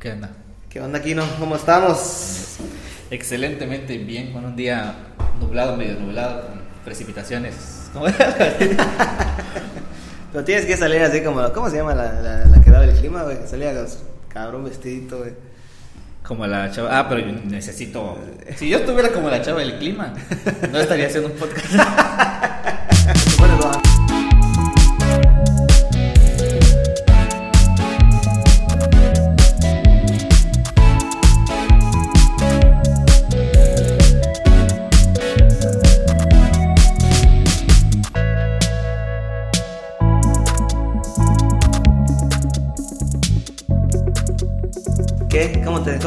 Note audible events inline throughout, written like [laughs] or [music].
¿Qué onda? ¿Qué onda, Kino? ¿Cómo estamos? Excelentemente bien, con un día nublado, medio nublado, con precipitaciones. ¿Cómo [laughs] Pero tienes que salir así como, ¿cómo se llama la, la, la que daba el clima, güey? Salía con cabrón vestidito, güey. Como la chava. Ah, pero yo necesito. Si yo estuviera como la chava del clima, no estaría haciendo un podcast. [laughs]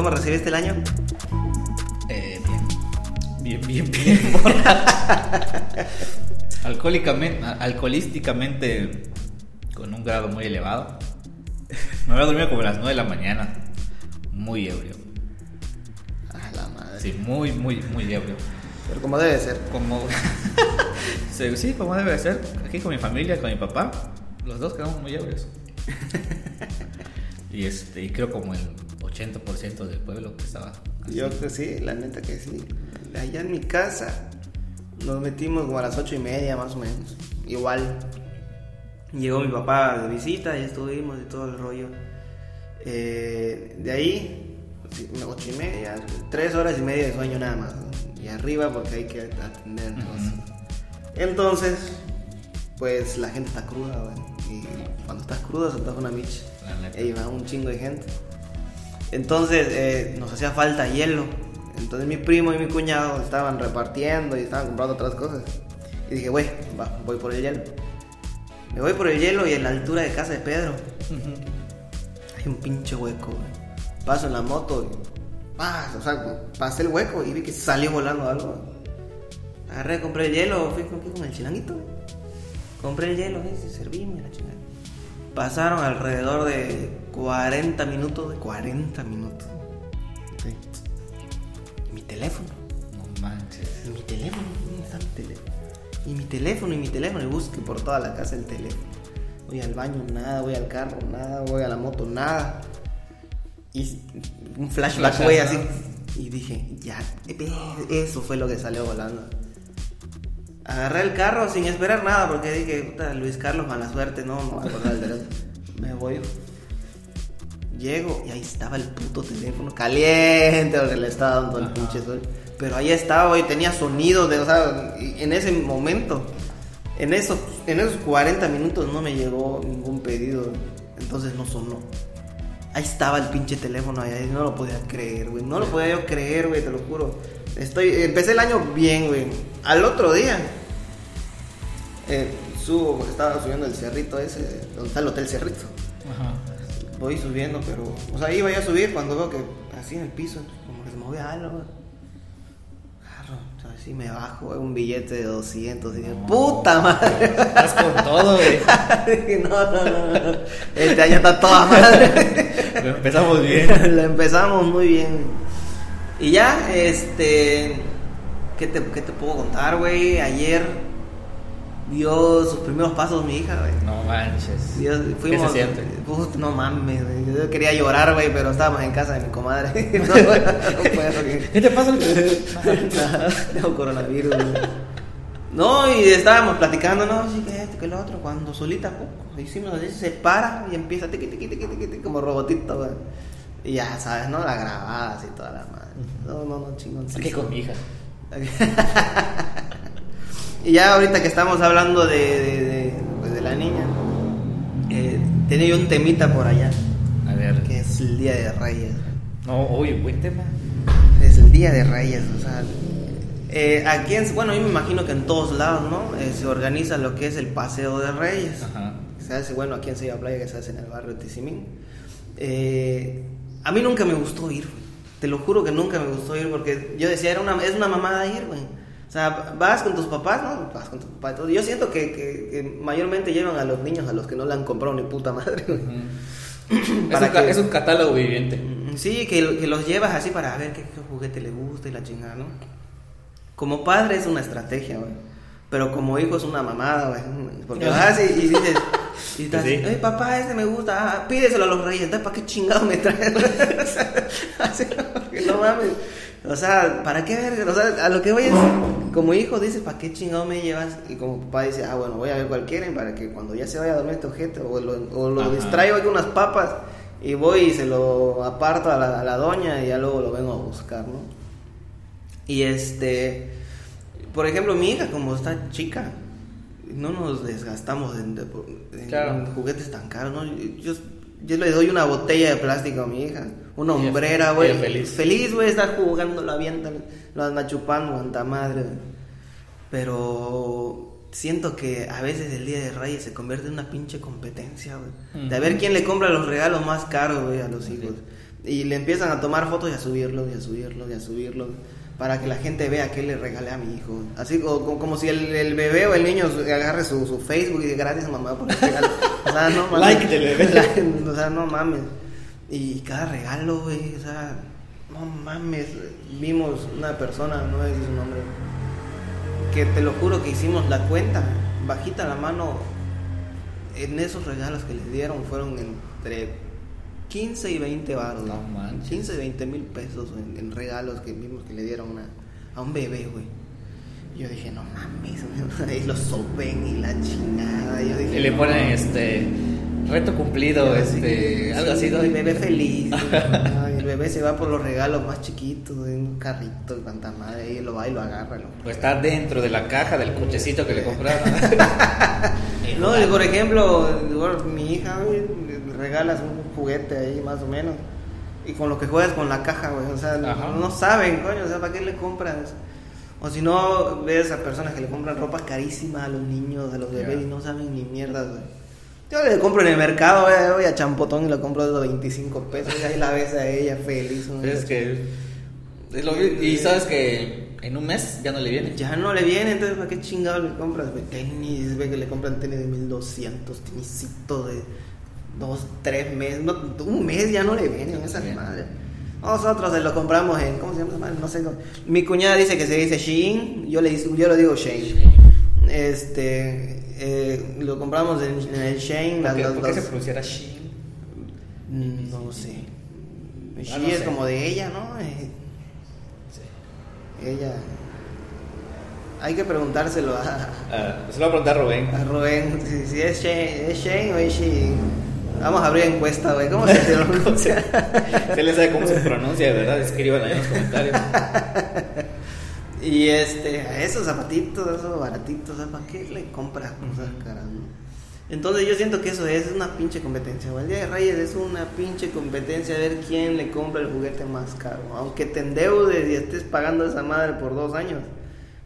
¿Cómo, te, ¿Cómo recibiste el año? Eh, bien. Bien, bien, bien. [laughs] Alcohólicamente, alcoholísticamente, con un grado muy elevado. Me había dormido como a las 9 de la mañana. Muy ebrio. A la madre. Sí, muy, muy, muy ebrio. Pero como debe ser. Como. [laughs] sí, como debe de ser. Aquí con mi familia, con mi papá. Los dos quedamos muy ebrios. [laughs] y este, y creo como el 80% del pueblo que estaba. así. Yo que sí, la neta que sí. Allá en mi casa nos metimos como a las ocho y media más o menos. Igual. Llegó mi papá de visita y estuvimos y todo el rollo. Eh, de ahí, sí, ocho y media, tres horas y media de sueño nada más. ¿no? Y arriba porque hay que atender. Entonces, pues la gente está cruda, güey. Y cuando estás crudo se una micha. Y va un chingo de gente. Entonces eh, nos hacía falta hielo. Entonces mi primo y mi cuñado estaban repartiendo y estaban comprando otras cosas. Y dije, güey, va, voy por el hielo. Me voy por el hielo y en la altura de casa de Pedro hay un pinche hueco. Paso en la moto y sea, pasé el hueco y vi que salió volando algo. Agarré, compré el hielo, fui con, con el chilanguito. Compré el hielo, ¿ves? y servíme la chingada. Pasaron alrededor de 40 minutos, de 40 minutos. Sí. Y mi teléfono. No manches. Y mi teléfono, ¿dónde está mi teléfono? Y mi teléfono, y mi teléfono, y busque por toda la casa el teléfono. Voy al baño, nada, voy al carro, nada, voy a la moto, nada. Y un flashback, güey, así. Y dije, ya, eso fue lo que salió volando. Agarré el carro sin esperar nada, porque dije, puta, Luis Carlos, mala suerte, no, no voy a el. Me voy. Llego y ahí estaba el puto teléfono caliente porque le estaba dando el pinche sol. Pero ahí estaba, güey, tenía sonido de, o sea, y en ese momento, en esos, en esos 40 minutos no me llegó ningún pedido, entonces no sonó. Ahí estaba el pinche teléfono ahí, no lo podía creer, güey, no lo podía yo creer, güey, te lo juro. Estoy, empecé el año bien, güey. Al otro día, eh, subo, porque estaba subiendo el cerrito ese, donde está el hotel Cerrito Ajá. voy subiendo, pero. O sea, iba yo a subir cuando veo que así en el piso, como que se movía algo. Agarro, así me bajo, un billete de 200 y digo, No. ¡puta madre! Estás con todo, güey. [laughs] No, no, no, no. Este año está toda madre. Pero Empezamos bien. [laughs] Lo empezamos muy bien. Y ya, este. ¿Qué te, qué te puedo contar, güey? Ayer dio sus primeros pasos mi hija, güey. No manches. Dios, ¿Qué fuimos, se siente? No mames, güey. yo quería llorar, güey, pero estábamos en casa de mi comadre. [laughs] [laughs] no, no puedo. ¿Qué te pasa? [laughs] Tengo coronavirus, güey. No, y estábamos platicando, no, sí, que esto, que lo otro, cuando solita, pu- hicimos así, se para y empieza tiqui, tiqui, tiqui, tiqui, como robotito, güey. Y ya sabes, ¿no? La grabada así toda la madre. No, no, no, chingón. Aquí con mi hija. Y ya ahorita que estamos hablando de, de, de, pues, de la niña, eh, tenía yo un temita por allá, A ver. que es el Día de Reyes. No, oye, buen tema. Es el Día de Reyes, o sea, eh, aquí, en, bueno, yo me imagino que en todos lados, ¿no? Eh, se organiza lo que es el Paseo de Reyes. Ajá. Se hace, bueno, aquí en Silla Playa, que se hace en el barrio de Tizimín. Eh, a mí nunca me gustó ir, güey. Te lo juro que nunca me gustó ir porque yo decía, era una, es una mamada ir, güey. O sea, vas con tus papás, ¿no? Vas con tus papás. Yo siento que, que- que mayormente llevan a los niños a los que no le han comprado ni puta madre. Ujú. [laughs] Es, un, ca- que- es un catálogo viviente. Sí, que, que los llevas así para ver qué, qué juguete le gusta y la chingada, ¿no? Como padre es una estrategia, güey. Pero como hijo es una mamada, güey. Porque vas y, y dices, [laughs] y estás, Sí. "Ey, papá, este me gusta, ah, pídeselo a los reyes, entonces, ¿para qué chingado me traes? [laughs] mames. O sea, ¿para qué ver? O sea, a lo que voy es, como hijo dices, ¿para qué chingado me llevas? Y como papá dice, ah, bueno, voy a ver cualquiera para que cuando ya se vaya a dormir este objeto, o lo, o lo Ajá. distraigo con unas papas y voy y se lo aparto a la, a la doña y ya luego lo vengo a buscar, ¿no? Y este, por ejemplo, mi hija, como está chica, no nos desgastamos en, en- Claro. en juguetes tan caros, ¿no? Yo, yo le doy una botella de plástico a mi hija, una hombrera, güey. feliz. Feliz, güey, está jugando, lo avientan, lo anda chupando, anda madre. güey. Pero siento que a veces el Día de Reyes se convierte en una pinche competencia, güey. De a ver quién le compra los regalos más caros, güey, a los hijos. Y le empiezan a tomar fotos y a subirlos, y a subirlos, y a subirlos. Para que la gente vea qué le regalé a mi hijo. Así o- como, como si el, el bebé o el niño agarre su, su Facebook y diga gracias mamá por el regalo. O sea, no [laughs] mames. Like del bebé. [laughs] O sea, no mames. Y cada regalo, güey, o sea, no mames. Vimos una persona, no voy a decir su nombre, que te lo juro que hicimos la cuenta, bajita la mano, en esos regalos que les dieron fueron entre 15 y 20 baros. No manches. 15 y 20 mil pesos en, en regalos que vimos que le dieron una- a un bebé, güey. Yo dije, no mames, [laughs] y lo sopen y la chingada. Yo dije, Y le no. ponen este reto cumplido, este, algo así. El bebé feliz. Ay, [laughs] el bebé se va por los regalos más chiquitos, de un carrito y cuanta madre, y lo va y lo agarra. lo- O está dentro de la caja del cochecito que le compraron. [laughs] No, y por ejemplo, mi hija, güey, le regalas un juguete ahí más o menos. Y con lo que juegas con la caja, güey. O sea, no saben, coño, o sea, ¿para qué le compras? O si no, ves a personas que le compran ropa carísima a los niños, a los bebés, y no saben ni mierda, güey. Yo le compro en el mercado, güey, voy a Champotón y lo compro de los 25 pesos, y ahí la ves a ella feliz. güey. es que y sabes que en un mes ya no le viene. Ya no le viene, entonces ¿para qué chingado le compras? güey? Tenis, ve que le compran tenis de 1200, tenisito de 2, 3 meses, no, un mes ya no le vienen esas Bien. madres. Nosotros se lo compramos en, ¿cómo se llama? No sé. cómo- Mi cuñada dice que se dice Shein, yo le yo lo digo Shein. Este, eh, lo compramos en, en el Shein. ¿Por las- qué, las por qué se dos- pronunciará Shein? No sé. Ah, Shein no es sé. como de ella, ¿no? Ella. Hay que preguntárselo a, Ah, se lo va a preguntar Rubén. a Rubén si, si es, Shane, es Shane o es Shein. Vamos a abrir encuesta, güey. ¿Cómo se [laughs] pronuncia? [laughs] Si él sabe cómo se pronuncia, de verdad, escriban ahí en los comentarios. [laughs] y este, a esos zapatitos, a esos baratitos. ¿para qué le compras cosas caras? Entonces yo siento que eso es una pinche competencia. El Día de Reyes es una pinche competencia de ver quién le compra el juguete más caro. Aunque te endeudes y estés pagando esa madre por dos años.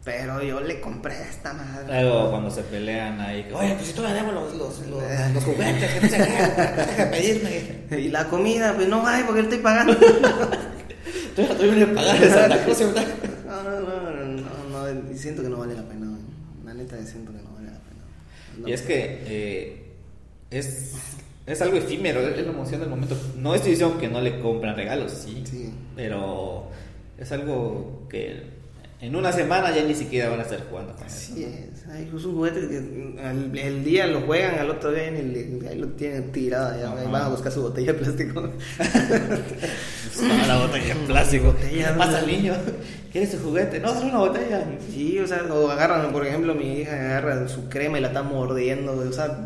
Pero yo le compré a esta madre. Luego cuando se pelean ahí, que, oye, pues si tú le debes los, los, los, los juguetes, que no sé qué, de pedirme. Y la comida, pues no hay porque le estoy pagando. Tú ya tuviste que pagar esa cosa, ¿verdad? No, no, no, no, no, y siento que no vale la pena. La neta, siento que no. Y es que eh, es, es algo efímero, es la emoción del momento. No estoy diciendo que no le compran regalos, sí, Sí. pero es algo que en una semana ya ni siquiera van a estar jugando con eso. Así es. Ay, es un juguete que al- el día lo juegan, al otro día le- ahí lo tienen tirado. Ya, van a buscar su botella de plástico. [laughs] La botella en plástico. [laughs] Botella, ¿Qué pasa al niño? ¿Quieres su juguete? No, dale una botella. Sí, o sea, o agarran, por ejemplo, mi hija agarra su crema y la está mordiendo. O sea,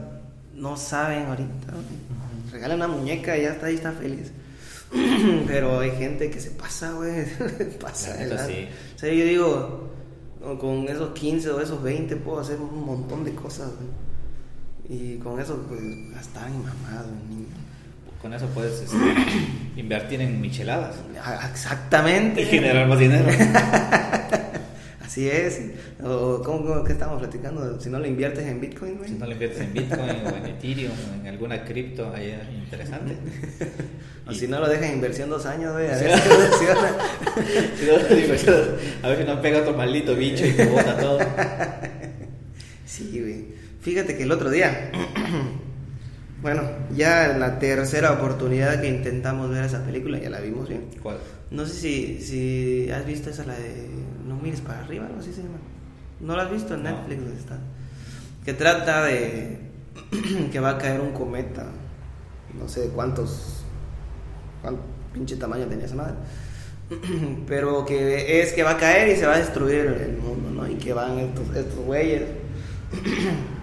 no saben ahorita. güey. Regala una muñeca y ya está ahí, está feliz. [clears throat] Pero hay gente que se pasa, güey. [laughs] pasa. Neta, sí. O sea, yo digo, con esos 15 o esos 20 puedo hacer un montón de cosas, güey. Y con eso, pues, gastar en mamado, niño. Con eso puedes este, [clears throat] invertir en micheladas Ah, Exactamente. y generar más dinero. [laughs] Así es. O, ¿cómo, cómo, ¿Qué estamos platicando? Si no lo inviertes en Bitcoin, güey. Si no lo inviertes en Bitcoin o en Ethereum o en alguna cripto, ahí es interesante. [laughs] O Y- si no lo dejas en inversión dos años, güey. A ver si [laughs] no, a ver si no pega otro maldito bicho y te bota todo. Sí, güey. Fíjate que el otro día, [clears throat] bueno, ya la tercera oportunidad que intentamos ver esa película, ya la vimos bien. ¿Cuál? No sé si, si has visto esa, la de No mires para arriba, algo así se llama. ¿No la has visto en No. Netflix? ¿Dónde está? Que trata de [clears throat] que va a caer un cometa. No sé cuántos. ¿Cuánto pinche tamaño tenía esa madre? [clears throat] pero que es que va a caer y se va a destruir el mundo, ¿no? Y que van estos, estos güeyes [clears throat]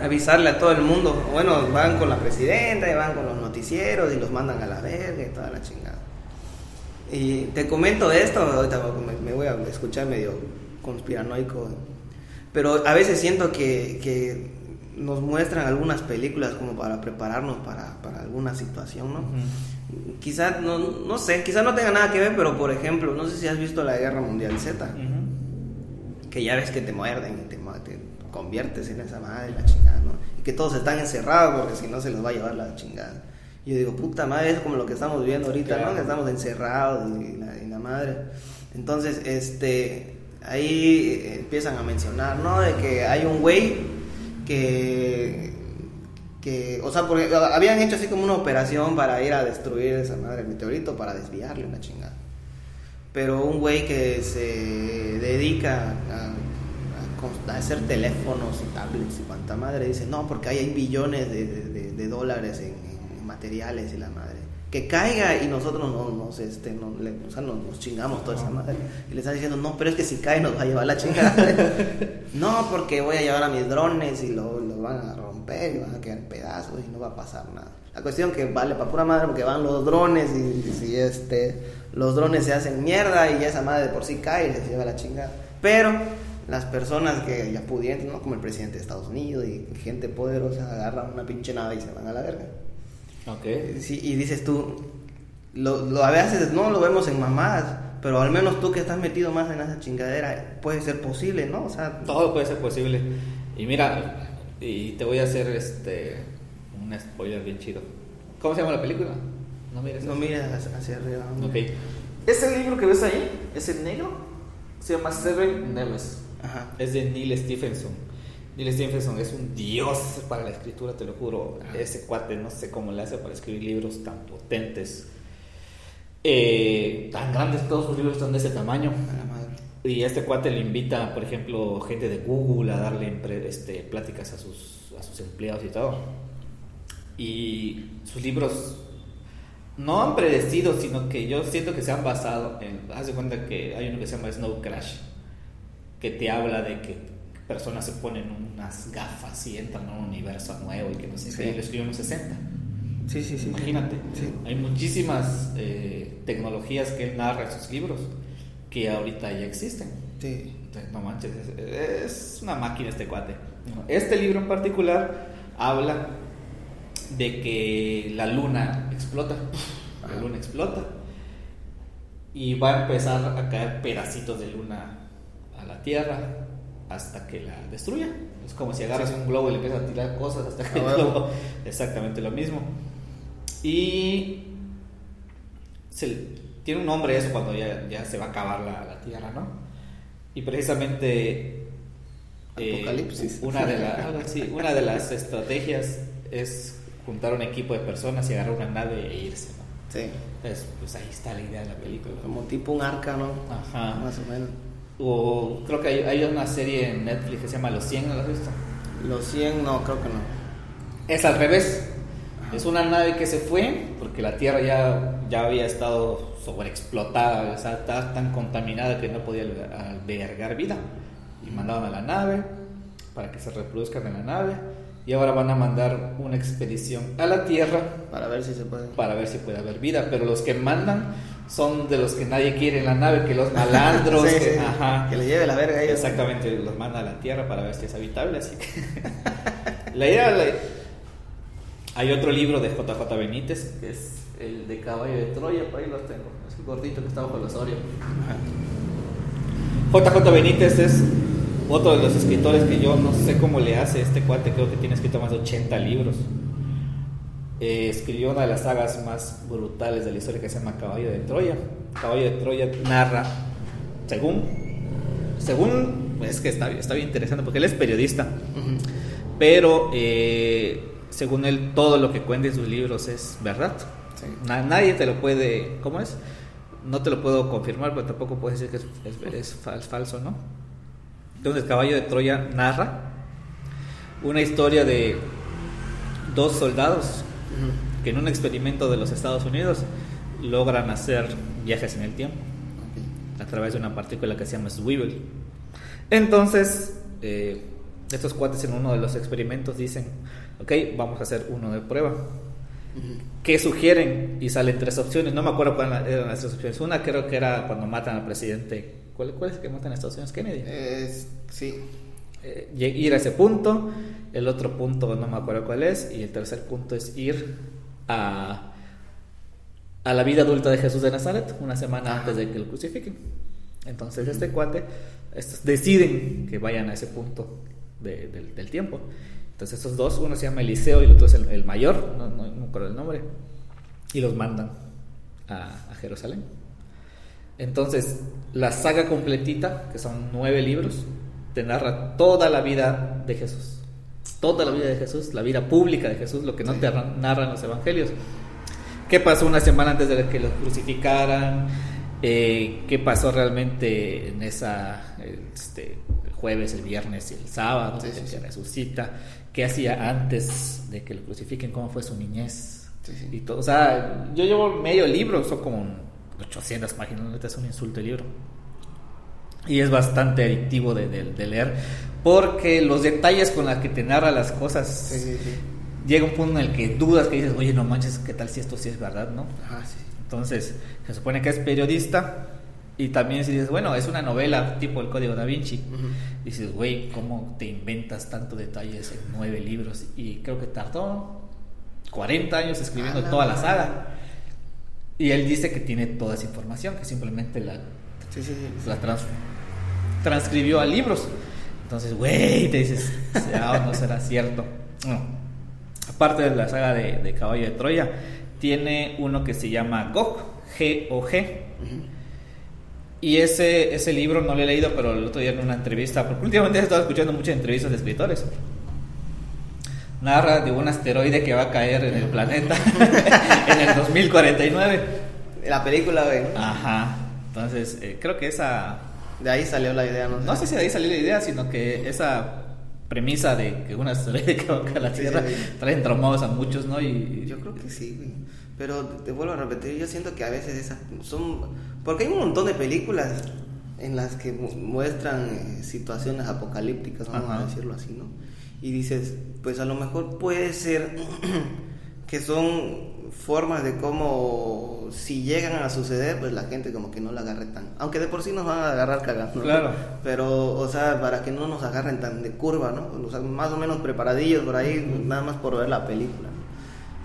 avisarle a todo el mundo. Bueno, van con la presidenta y van con los noticieros y los mandan a la verga y toda la chingada. Y te comento esto, ahorita me, voy a escuchar medio conspiranoico, pero a veces siento que, que nos muestran algunas películas como para prepararnos para, para alguna situación, ¿no? Quizás, no, no sé, quizás no tenga nada que ver, pero por ejemplo, no sé si has visto la Guerra Mundial Z, que ya ves que te muerden y te, te conviertes en esa madre, la chingada, ¿no? Y que todos están encerrados porque si no se los va a llevar la chingada. Y yo digo, puta madre, es como lo que estamos viendo ahorita, ¿no? Que estamos encerrados y la, y la madre. Entonces, este, ahí empiezan a mencionar, ¿no? De que hay un güey que que, o sea, porque habían hecho así como una operación para ir a destruir esa madre del meteorito, para desviarle una chingada. Pero un güey que se dedica a, a hacer teléfonos y tablets y cuanta madre dice, no, porque ahí hay billones de, de- de- dólares en, en materiales y la madre. Que caiga y nosotros no, nos, este, no, le- o sea, nos, nos chingamos toda esa madre. Y le está diciendo, no, pero es que si cae nos va a llevar la chingada. [laughs] no, porque voy a llevar a mis drones y lo, lo van a romper y van a quedar en pedazos y no va a pasar nada. La cuestión que vale para pura madre porque van los drones y, si este, los drones se hacen mierda y esa madre de por sí cae y les lleva la chingada. Pero las personas que ya pudientes, ¿no? como el presidente de Estados Unidos y gente poderosa, agarran una pinche nave y se van a la verga. Ok. Sí, y dices tú, lo, lo- a veces no lo vemos en mamadas, pero al menos tú que estás metido más en esa chingadera, puede ser posible, ¿no? O sea, Todo puede ser posible. Y mira, y te voy a hacer este un spoiler bien chido. ¿Cómo se llama la película? No mires. no mires hacia, hacia arriba. Ok. Ese libro que ves ahí, ese negro, se llama Seven Neves. Ajá. Es de Neil Stephenson. Neil Stephenson es un dios para la escritura, te lo juro. Ese cuate no sé cómo le hace para escribir libros tan potentes. Eh, tan grandes, todos sus libros están de ese tamaño. Y este cuate le invita, por ejemplo, gente de Google a darle este, pláticas a sus, a sus empleados y todo. Y sus libros no han predecido, sino que yo siento que se han basado en. Haz de cuenta que hay uno que se llama Snow Crash, que te habla de que personas se ponen unas gafas y entran a un universo nuevo y que no sé Sí. qué. Y lo escribió en los 60. Sí, sí, sí. Imagínate, Sí. hay muchísimas eh, tecnologías que él narra en sus libros que ahorita ya existen. Sí. Entonces, no manches, es, es una máquina este cuate. Este libro en particular habla de que la luna explota, la luna explota y va a empezar a caer pedacitos de luna a la Tierra hasta que la destruya. Es como si agarras un globo y le empiezas a tirar cosas hasta que Ah, el globo [laughs] exactamente lo mismo. Y se- tiene un nombre eso cuando ya, ya se va a acabar la, la Tierra, ¿no? Y precisamente eh, Apocalipsis. una, de la- [laughs] una de las estrategias es juntar un equipo de personas y agarrar una nave e irse, ¿no? Sí. Entonces, pues ahí está la idea de la película. Como tipo un arca, ¿no? Ajá. Más o menos. O creo que hay, hay una serie en Netflix que se llama Los 100, ¿no la has visto? Los 100, no, creo que no. Es al revés. Es una nave que se fue porque la Tierra ya, ya había estado sobreexplotada, o sea, estaba tan contaminada que no podía albergar vida. Y mandaron a la nave para que se reproduzcan en la nave. Y ahora van a mandar una expedición a la Tierra Para ver si se puede. para ver si puede haber vida. Pero los que mandan son de los que nadie quiere en la nave, que los malandros. [laughs] Sí, que, sí. ajá. Que le lleve la verga a ellos. Exactamente, los manda a la Tierra para ver si es habitable, así que... [laughs] la idea... la- Hay otro libro de JJ Benítez, que es el de Caballo de Troya, por ahí los tengo, es el gordito que está bajo el osorio. JJ Benítez es otro de los escritores que yo no sé cómo le hace este cuate, creo que tiene escrito más de 80 libros. Eh, escribió una de las sagas más brutales de la historia que se llama Caballo de Troya. Caballo de Troya narra, según, según, es que está, está bien interesante porque él es periodista, pero eh, según él todo lo que cuenta en sus libros es verdad. Sí. Nadie te lo puede, ¿cómo es? No te lo puedo confirmar, pero tampoco puedes decir que es, es- es fal- falso, ¿no? Entonces, Caballo de Troya narra una historia de dos soldados Que en un experimento de los Estados Unidos logran hacer viajes en el tiempo. a través de una partícula que se llama Swivel. Entonces, eh, estos cuates en uno de los experimentos dicen, ok, vamos a hacer uno de prueba. ¿Qué sugieren? Y salen tres opciones. No me acuerdo cuáles eran las tres opciones. Una creo que era cuando matan al presidente. ¿Cuál, cuál es que matan a Estados Unidos? Kennedy. Sí. Eh, ir a ese punto. El otro punto no me acuerdo cuál es. Y el tercer punto es ir a, a la vida adulta de Jesús de Nazaret, una semana antes de que lo crucifiquen. Entonces, este cuate estos deciden que vayan a ese punto de, del, del tiempo. Entonces esos dos, uno se llama Eliseo y el otro es el, el mayor, no, no, no, me acuerdo el nombre, y los mandan a, a, Jerusalén. Entonces, la saga completita, que son nueve libros, te narra toda la vida de Jesús. Toda la vida de Jesús, la vida pública de Jesús, lo que no te narran los evangelios. ¿Qué pasó una semana antes de que los crucificaran? Eh, ¿Qué pasó realmente en esa, este, el jueves, el viernes y el sábado, sí, sí, que resucita? qué hacía antes de que lo crucifiquen, cómo fue su niñez. Sí, sí. Y todo, o sea, yo llevo medio libro, son como 800 páginas, es un insulto el libro. Y es bastante adictivo de, de, de, leer, porque los detalles con los que te narra las cosas, sí, llega un punto en el que dudas, que dices, oye, no manches, ¿qué tal si esto sí es verdad, no? Ajá. Entonces, se supone que es periodista, y también si dices, bueno, es una novela tipo El Código da Vinci. Uh -huh. Dices, güey, ¿cómo te inventas tanto detalles en nueve libros? Y creo que tardó 40 años escribiendo toda la saga. Y él dice que tiene toda esa información, que simplemente la, sí, sí, sí. la trans, transcribió a libros. Entonces, güey, te dices, ¿será o no [laughs] será cierto? No. Aparte de la saga de, de, Caballo de Troya, tiene uno que se llama Gog, G-O-G. Uh -huh y ese, ese libro no lo he leído, pero el otro día en una entrevista, porque últimamente he estado escuchando muchas entrevistas de escritores. Narra de un asteroide que va a caer en el planeta [laughs] en el 2049. La película, güey. Ajá. Entonces, eh, creo que esa. De ahí salió la idea, ¿no? No sé si de ahí salió la idea, sino que esa premisa de que un asteroide [laughs] que la Tierra sí, sí. traen traumados a muchos, ¿no? Y, Yo creo que sí, güey. Pero te vuelvo a repetir, yo siento que a veces esas son... Porque hay un montón de películas en las que muestran eh, situaciones apocalípticas, vamos Ajá. a decirlo así, ¿no? Y dices, pues a lo mejor puede ser [clears throat] que son formas de cómo si llegan a suceder, pues la gente como que no la agarre tan... Aunque de por sí nos van a agarrar cagando. Claro. Pero, o sea, para que no nos agarren tan de curva, ¿no? O sea, más o menos preparadillos por ahí, nada más por ver la película.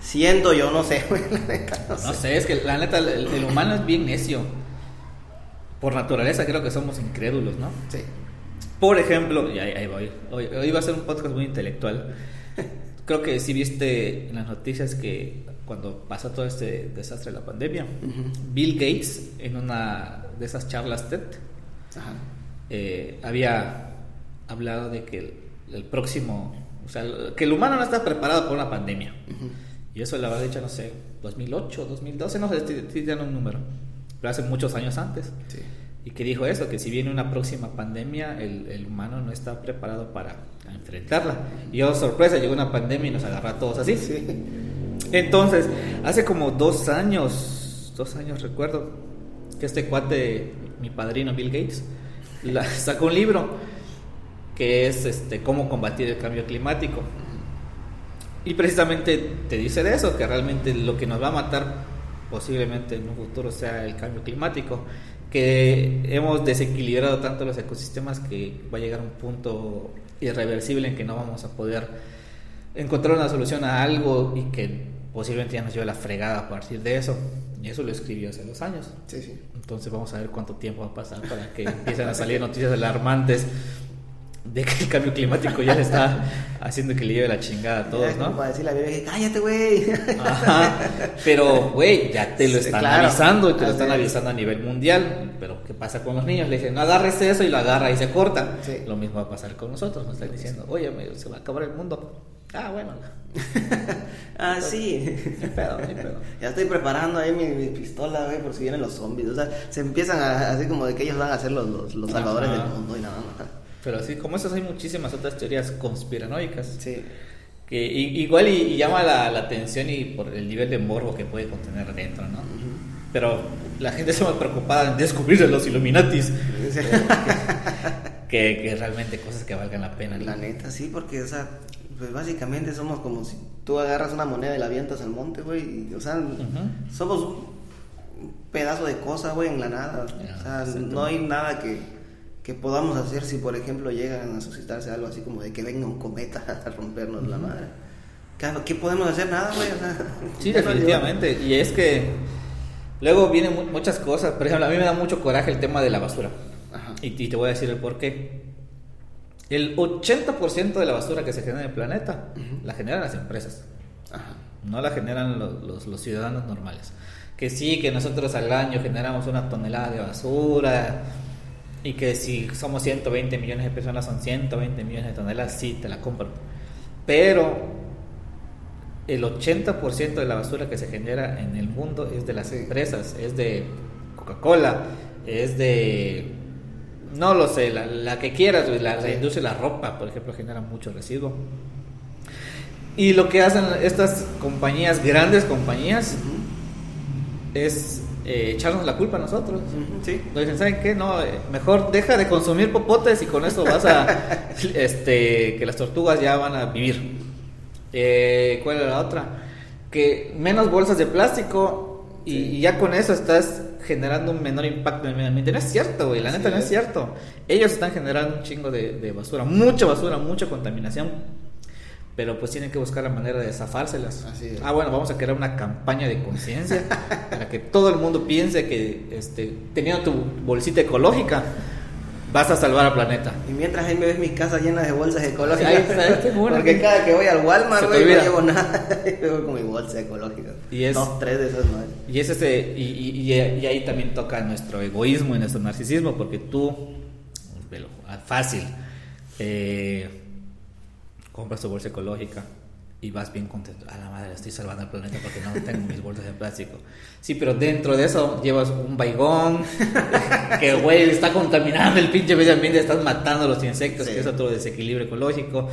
Siento yo, no sé, [laughs] no, no sé. es que la neta, el, el, humano es bien necio. Por naturaleza creo que somos incrédulos, ¿no? Sí. Por ejemplo, y ahí, ahí voy, hoy, hoy, va a ser un podcast muy intelectual. [laughs] Creo que sí viste en las noticias que cuando pasó todo este desastre de la pandemia, uh -huh. Bill Gates, en una de esas charlas TED, eh, había hablado de que el, el, próximo, o sea, que el humano no está preparado por una pandemia. Uh -huh. Y eso lo había dicho, no sé, 2008, 2012, no sé, estoy dando un número. Pero hace muchos años antes. Sí. Y que dijo eso, que si viene una próxima pandemia, el, el humano no está preparado para enfrentarla. Y oh, sorpresa, llegó una pandemia y nos agarró a todos así. Sí. Entonces, hace como dos años, dos años recuerdo, que este cuate, mi padrino Bill Gates, la, [laughs] sacó un libro que es este, cómo combatir el cambio climático. Y precisamente te dice de eso, que realmente lo que nos va a matar posiblemente en un futuro sea el cambio climático, que hemos desequilibrado tanto los ecosistemas que va a llegar un punto irreversible en que no vamos a poder encontrar una solución a algo y que posiblemente ya nos lleve la fregada a partir de eso. Y eso lo escribió hace dos años. Sí, sí. Entonces vamos a ver cuánto tiempo va a pasar para que empiecen a salir noticias alarmantes de que el cambio climático ya le está haciendo que le lleve la chingada a todos, ¿no? Para decirle a la bebé, cállate, güey. Ajá. Pero, güey, ya te lo están claro. avisando y te lo están avisando a nivel mundial. Pero, ¿qué pasa con los niños? Le dicen, no agarres eso y lo agarra y se corta. Sí. Lo mismo va a pasar con nosotros. Nos están diciendo, oye, se va a acabar el mundo. Ah, bueno. [laughs] ah, sí. Ni pedo, ni pedo. Ya estoy preparando ahí mi, mi pistola, güey, por si vienen los zombies. O sea, se empiezan a, así como de que ellos van a ser los, los, los salvadores Ajá. del mundo y nada más. Pero así como esas hay muchísimas otras teorías conspiranoicas. Sí. Que igual y, y llama la, la, atención y por el nivel de morbo que puede contener dentro, ¿no? Uh -huh. Pero la gente está más preocupada en descubrir los Illuminatis que, que realmente cosas que valgan la pena. La neta, sí, porque, o sea, pues básicamente somos como si tú agarras una moneda y la avientas al monte, güey. O sea, Ujú. somos un pedazo de cosa, güey, en la nada. Ya, o sea, no hay nada que, que podamos hacer si, por ejemplo, llegan a suscitarse algo así como de que venga un cometa [laughs] a rompernos la madre. ¿Qué, qué podemos hacer? Nada, güey. Sí, definitivamente. Y es que luego vienen mu- muchas cosas. Por ejemplo, a mí me da mucho coraje el tema de la basura. Ajá. Y, y te voy a decir el por qué. El 80% de la basura que se genera en el planeta Ujú. la generan las empresas. Ajá. No la generan lo- los, los ciudadanos normales. Que sí, que nosotros al año generamos una tonelada de basura. Y que si somos 120 millones de personas son 120 millones de toneladas, sí, te la compro. Pero el 80% de la basura que se genera en el mundo es de las Sí. empresas, es de Coca-Cola, es de... No lo sé, la, la que quieras, la, la industria de la ropa, por ejemplo, genera mucho residuo. Y lo que hacen estas compañías, grandes compañías, Ujú. es eh, echarnos la culpa a nosotros. Sí. Nos dicen, ¿saben qué? No, eh, mejor deja de consumir popotes y con eso vas a, [laughs] este, que las tortugas ya van a vivir. Eh, ¿Cuál era la otra? Que menos bolsas de plástico y, Sí. y ya con eso estás generando un menor impacto en el medio ambiente. No es cierto, güey, la neta no es es. cierto. Ellos están generando un chingo de, de basura, mucha basura, mucha contaminación. Pero pues tienen que buscar la manera de zafárselas. Así es. Ah, bueno, vamos a crear una campaña de conciencia [laughs] para que todo el mundo piense que este, teniendo tu bolsita ecológica vas a salvar al planeta. Y mientras ahí me ves mi casa llena de bolsas ecológicas. Ay, ¿sabes qué bueno? Porque cada que voy al Walmart, güey, no llevo nada. [laughs] Llevo con mi bolsa ecológica. Y es- Dos, tres de esas madres. Y es ese, y, y- y- y ahí también toca nuestro egoísmo y nuestro narcisismo, porque tú, velo, fácil, eh, compras tu bolsa ecológica y vas bien contento. A la madre, estoy salvando al planeta porque no tengo mis bolsas de plástico. Sí, pero dentro de eso llevas un baigón, [laughs] que güey está contaminando el pinche medio ambiente, estás matando a los insectos, Sí. que es otro desequilibrio ecológico.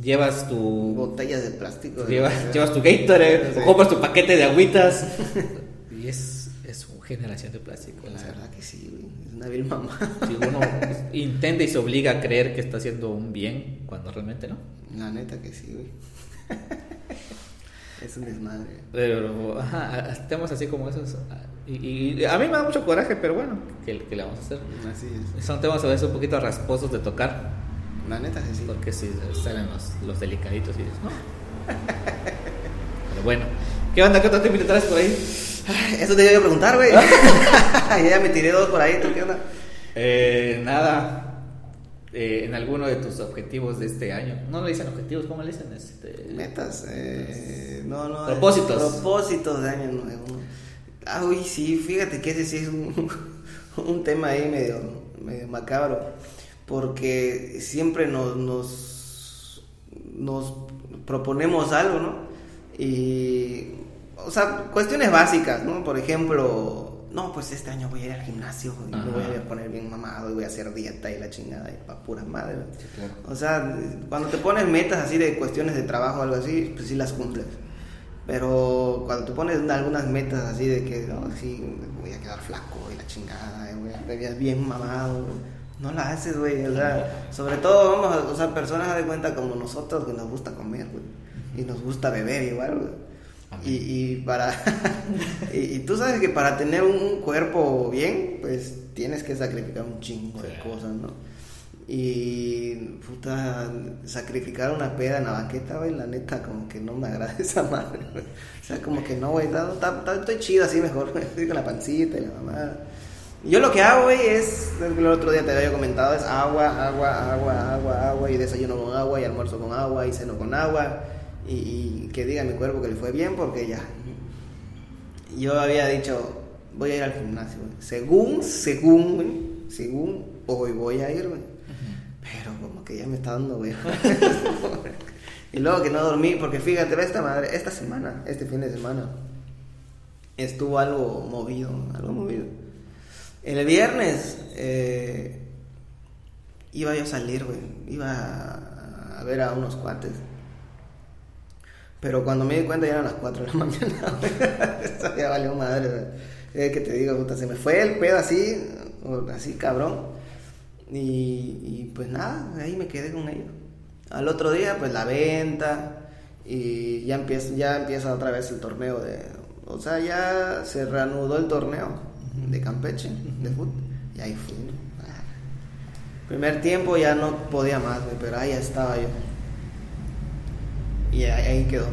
Llevas tu Botellas de plástico. Llevas, de- llevas tu Gatorade, Sí. o compras tu paquete de agüitas. [laughs] y es, es una generación de plástico. La sea, verdad que sí, güey. Vil mamá. si uno intenta y se obliga a creer que está haciendo un bien cuando realmente no. La neta que sí, güey. es un desmadre. Pero, ajá, temas así como esos. Y, y a mí me da mucho coraje, pero bueno, ¿qué, qué le vamos a hacer? Así es. Son temas a veces un poquito rasposos de tocar, La neta que sí. porque si salen los, los delicaditos y dices, no. [laughs] Pero bueno, ¿qué onda? ¿Qué otro te traes por ahí? [laughs] Eso te iba a preguntar, güey. [laughs] ya me tiré dos por ahí, ¿tú qué onda? Eh, nada. Eh, en alguno de tus objetivos de este año. No le dicen objetivos, ¿cómo le dicen? Este, Metas, eh, no, no. Propósitos. Propósitos de año nuevo. Ah, uy, sí, fíjate que ese sí es un, [laughs] un tema ahí medio, medio macabro. Porque siempre nos, nos, nos proponemos algo, ¿no? Y, o sea, cuestiones básicas, ¿no? Por ejemplo, no, pues este año voy a ir al gimnasio y me voy a poner bien mamado y voy a hacer dieta y la chingada y pa' pura madre. Sí, claro. O sea, cuando te pones metas así de cuestiones de trabajo o algo así, pues sí las cumples. Pero cuando te pones algunas metas así de que, no, sí, voy a quedar flaco y la chingada, y voy a ver bien mamado, no la haces, güey. O sea, sobre todo vamos o sea, personas de cuenta como nosotros que nos gusta comer, güey. Y nos gusta beber igual, güey. Y, y para [laughs] y, y tú sabes que para tener un cuerpo bien, pues tienes que sacrificar un chingo de Sí. cosas, ¿no? Y puta, sacrificar una peda en la banqueta, güey, la neta, como que no me agrada [laughs] esa madre, güey. O sea, como que no, güey, está- está- está- estoy chido así mejor, estoy con la pancita y la mamá. Yo lo que hago, güey, es, el otro día te había comentado, es agua, agua, agua, agua, agua, y desayuno con agua, y almuerzo con agua, y ceno con agua, y, y que diga a mi cuerpo que le fue bien, porque ya. Yo había dicho, voy a ir al gimnasio, güey. Según, según, güey, según, hoy voy a ir, güey. Pero como que ya me está dando, güey. [laughs] y luego que no dormí, porque fíjate, ve esta madre, esta semana, este fin de semana, estuvo algo movido, algo movido. El viernes eh, iba yo a salir, güey. Iba a, a ver a unos cuates. Pero cuando me di cuenta ya eran las 4 de la [laughs] mañana. Eso ya valió madre. Es que te digo, puta, se me fue el pedo así, así cabrón. Y, y pues nada, ahí me quedé con ellos. Al otro día, pues la venta y ya empieza, ya empieza otra vez el torneo de... O sea, ya se reanudó el torneo de Campeche, de fútbol. Y ahí fui. Ah. Primer tiempo ya no podía más, pero ahí estaba yo. Y ahí, ahí quedó.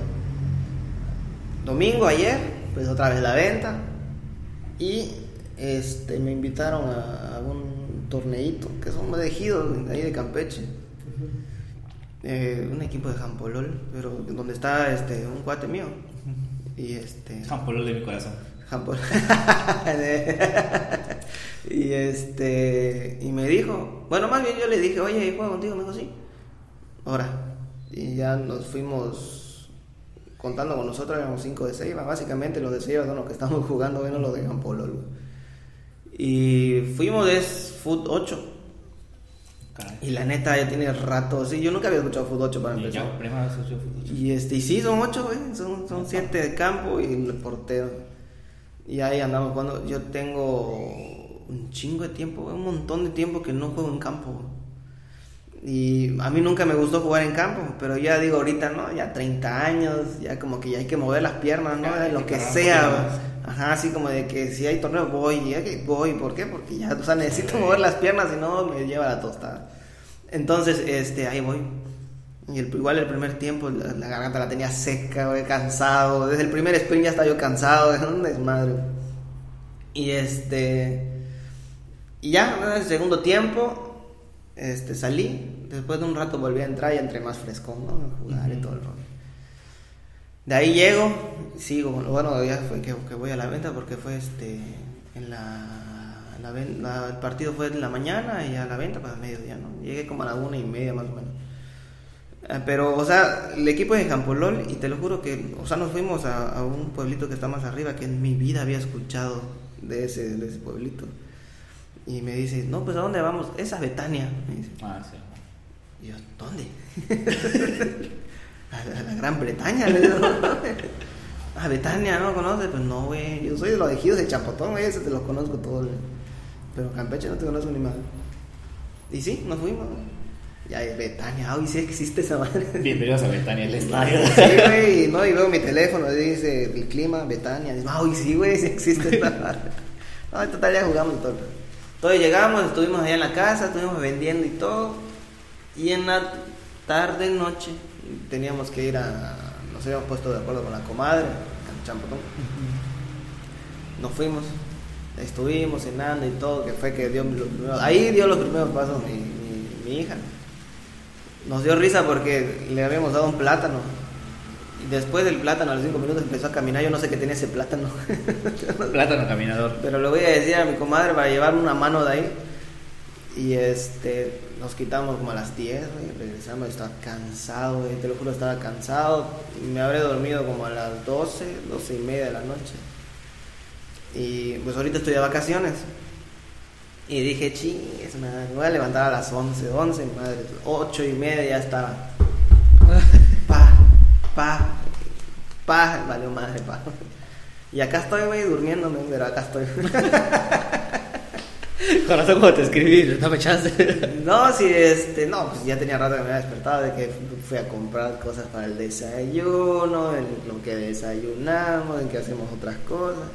Domingo ayer, pues otra vez la venta. Y este me invitaron a, a un torneito, que son de de ahí de Campeche. Eh, un equipo de Jampolol, pero donde está este un cuate mío. Y este Jampolol de mi corazón. Jampol. [laughs] y este y me dijo, bueno, más bien yo le dije, "Oye, ¿juego contigo?" Me dijo, "Sí." Ahora. Y ya nos fuimos contando con nosotros éramos cinco de Ceiba, básicamente los de Ceiba son los que estamos jugando, menos los de Jampolol. güey. Y fuimos de Foot 8. Y la neta ya tiene rato, sí, yo nunca había escuchado Foot 8 para Y empezar. ya, primera vez que yo fútbol. Y este, y sí, son ocho, güey. Son, son siete de campo y el portero. Y ahí andamos jugando. Yo tengo un chingo de tiempo, un montón de tiempo que no juego en campo. Y a mí nunca me gustó jugar en campo, pero ya digo ahorita, ¿no? Ya 30 años, ya como que ya hay que mover las piernas, ¿no? De lo que sea. Ajá, así como de que si hay torneo voy, y ya que voy, ¿por qué? Porque ya, o sea, necesito mover las piernas, si no me lleva la tostada. Entonces, este, ahí voy. Y el, igual el primer tiempo la, la garganta la tenía seca, güey, cansado. Desde el primer sprint ya estaba yo cansado, [laughs] era un desmadre. Y este. Y ya, ¿no? el segundo tiempo, este, salí. Después de un rato volví a entrar y entré más frescón, ¿no? A jugar y Ujú. todo el rollo. De ahí llego, sigo, bueno, ya fue que, que voy a la venta porque fue este, en la, la el partido fue en la mañana y a la venta para mediodía, ¿no? Llegué como a la una y media más o menos. Eh, Pero, o sea, el equipo es de Jampolol y te lo juro que, o sea, nos fuimos a, a un pueblito que está más arriba que en mi vida había escuchado de ese, de ese pueblito. Y me dice, no, pues ¿a dónde vamos? Es a Betania. Me dice. Ah, sí. Y yo, ¿dónde? [laughs] a, la, a la Gran Bretaña. le digo. a Betania, ¿no conoces? Pues no, güey. Yo soy de los ejidos de Champotón, güey. Ese te los conozco todos. güey. Pero Campeche no te conozco ni más. Y sí, nos fuimos. güey. Ya, Betania, hoy sí existe esa madre. Bienvenidos a Betania, el estadio. Sí, güey, y no, y veo mi teléfono, dice el clima, Betania. Dice, ah, sí, güey, sí existe esta madre. [laughs] No, en total ya jugamos todo. Entonces llegamos, estuvimos allá en la casa, estuvimos vendiendo y todo. Y en la tarde, noche, teníamos que ir a. Nos habíamos puesto de acuerdo con la comadre, en Champotón. Nos fuimos, estuvimos cenando y todo, que fue que dio los primeros. Ahí dio los primeros pasos mi, mi, mi hija. Nos dio risa porque le habíamos dado un plátano. Después del plátano, a los cinco minutos empezó a caminar. Yo no sé qué tenía ese plátano. [laughs] Plátano caminador. Pero le voy a decir a mi comadre para llevarme una mano de ahí. Y este, nos quitamos como a las 10, güey, regresamos, estaba cansado, güey, te lo juro, estaba cansado. Y me habré dormido como a las 12, 12 y media de la noche. Y pues ahorita estoy de vacaciones. Y dije, madre, me voy a levantar a las 11, 11, madre, 8 y media ya estaba. Pa, pa, pa, valió madre, pa. Y acá estoy, güey, durmiéndome, pero acá estoy. [laughs] Corazón, cuando te escribí, no me chance. No, sí, este, no, pues ya tenía rato que me había despertado de que fui a comprar cosas para el desayuno, en lo que desayunamos, en que hacemos otras cosas.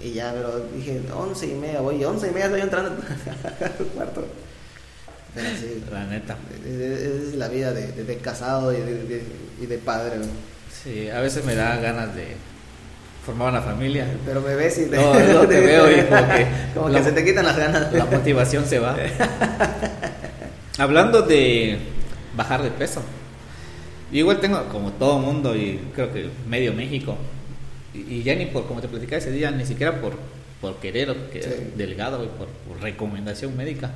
Y ya, pero dije, once y media, voy, once y media estoy entrando al [laughs] cuarto. Pero sí, La neta. es, es la vida de, de- de casado y de, de- y de padre, güey. Sí, a veces me da ganas de formar una familia. Pero me ves y te, No, no te [laughs] veo y como que- como que se te quitan las ganas. La motivación se va. [laughs] Hablando de bajar de peso. Yo igual tengo, como todo mundo, y creo que medio México, y, y ya ni por, como te platicaba ese día, ni siquiera por, por querer o porque Sí. delgado, güey, por, por recomendación médica.